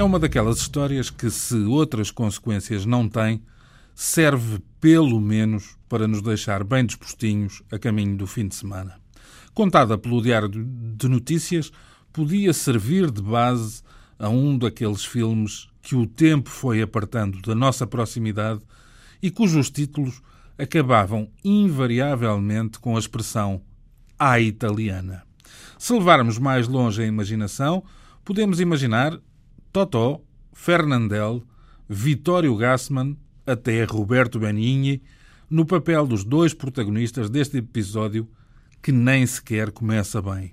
É uma daquelas histórias que, se outras consequências não tem, serve pelo menos para nos deixar bem dispostinhos a caminho do fim de semana. Contada pelo Diário de Notícias, podia servir de base a um daqueles filmes que o tempo foi apartando da nossa proximidade e cujos títulos acabavam invariavelmente com a expressão à italiana. Se levarmos mais longe a imaginação, podemos imaginar Totó, Fernandel, Vittorio Gassman, até Roberto Benigni, no papel dos dois protagonistas deste episódio que nem sequer começa bem.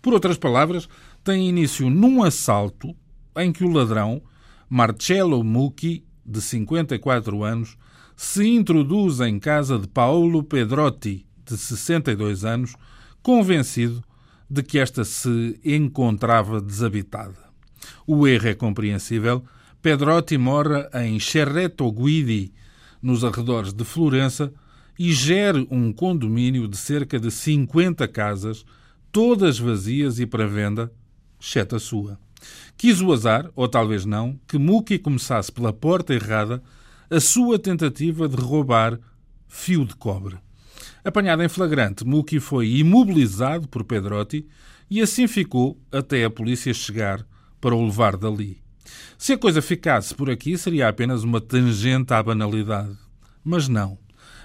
Por outras palavras, tem início num assalto em que o ladrão, Marcello Mucchi, de 54 anos, se introduz em casa de Paolo Pedrotti, de 62 anos, convencido de que esta se encontrava desabitada. O erro é compreensível. Pedrotti mora em Cerreto Guidi, nos arredores de Florença, e gere um condomínio de cerca de 50 casas, todas vazias e para venda, exceto a sua. Quis o azar, ou talvez não, que Muki começasse pela porta errada a sua tentativa de roubar fio de cobre. Apanhado em flagrante, Muki foi imobilizado por Pedrotti e assim ficou até a polícia chegar para o levar dali. Se a coisa ficasse por aqui, seria apenas uma tangente à banalidade. Mas não.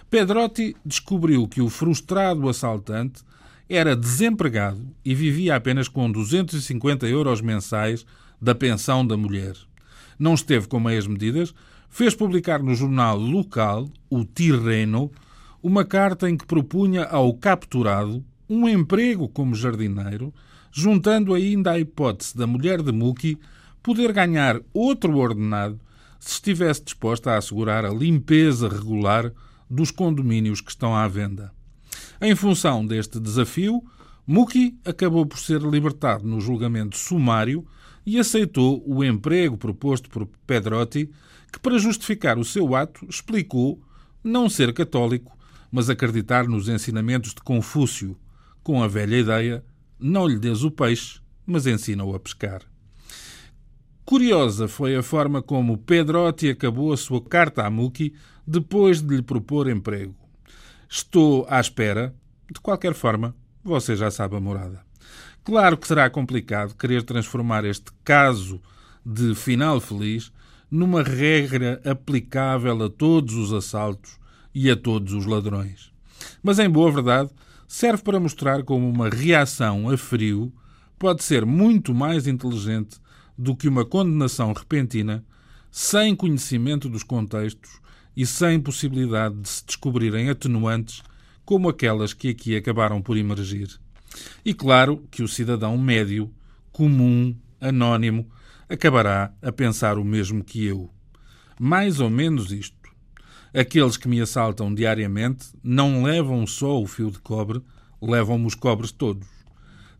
Pedrotti descobriu que o frustrado assaltante era desempregado e vivia apenas com 250 euros mensais da pensão da mulher. Não esteve com meias medidas, fez publicar no jornal local, o Tirreno, uma carta em que propunha ao capturado um emprego como jardineiro, juntando ainda a hipótese da mulher de Muki poder ganhar outro ordenado se estivesse disposta a assegurar a limpeza regular dos condomínios que estão à venda. Em função deste desafio, Muki acabou por ser libertado no julgamento sumário e aceitou o emprego proposto por Pedrotti, que, para justificar o seu ato, explicou não ser católico, mas acreditar nos ensinamentos de Confúcio, com a velha ideia: não lhe des o peixe, mas ensina-o a pescar. Curiosa foi a forma como Pedrotti acabou a sua carta a Muki depois de lhe propor emprego. Estou à espera. De qualquer forma, você já sabe a morada. Claro que será complicado querer transformar este caso de final feliz numa regra aplicável a todos os assaltos e a todos os ladrões. Mas, em boa verdade, serve para mostrar como uma reação a frio pode ser muito mais inteligente do que uma condenação repentina, sem conhecimento dos contextos e sem possibilidade de se descobrirem atenuantes como aquelas que aqui acabaram por emergir. E claro que o cidadão médio, comum, anónimo, acabará a pensar o mesmo que eu. Mais ou menos isto. Aqueles que me assaltam diariamente não levam só o fio de cobre, levam-me os cobres todos.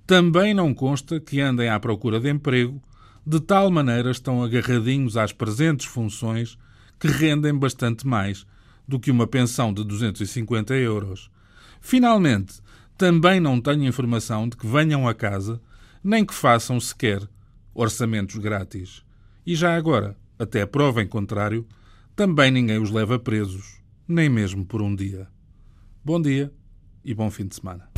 Também não consta que andem à procura de emprego, de tal maneira estão agarradinhos às presentes funções que rendem bastante mais do que uma pensão de 250 euros. Finalmente, também não tenho informação de que venham a casa, nem que façam sequer orçamentos grátis. E já agora, até prova em contrário, também ninguém os leva presos, nem mesmo por um dia. Bom dia e bom fim de semana.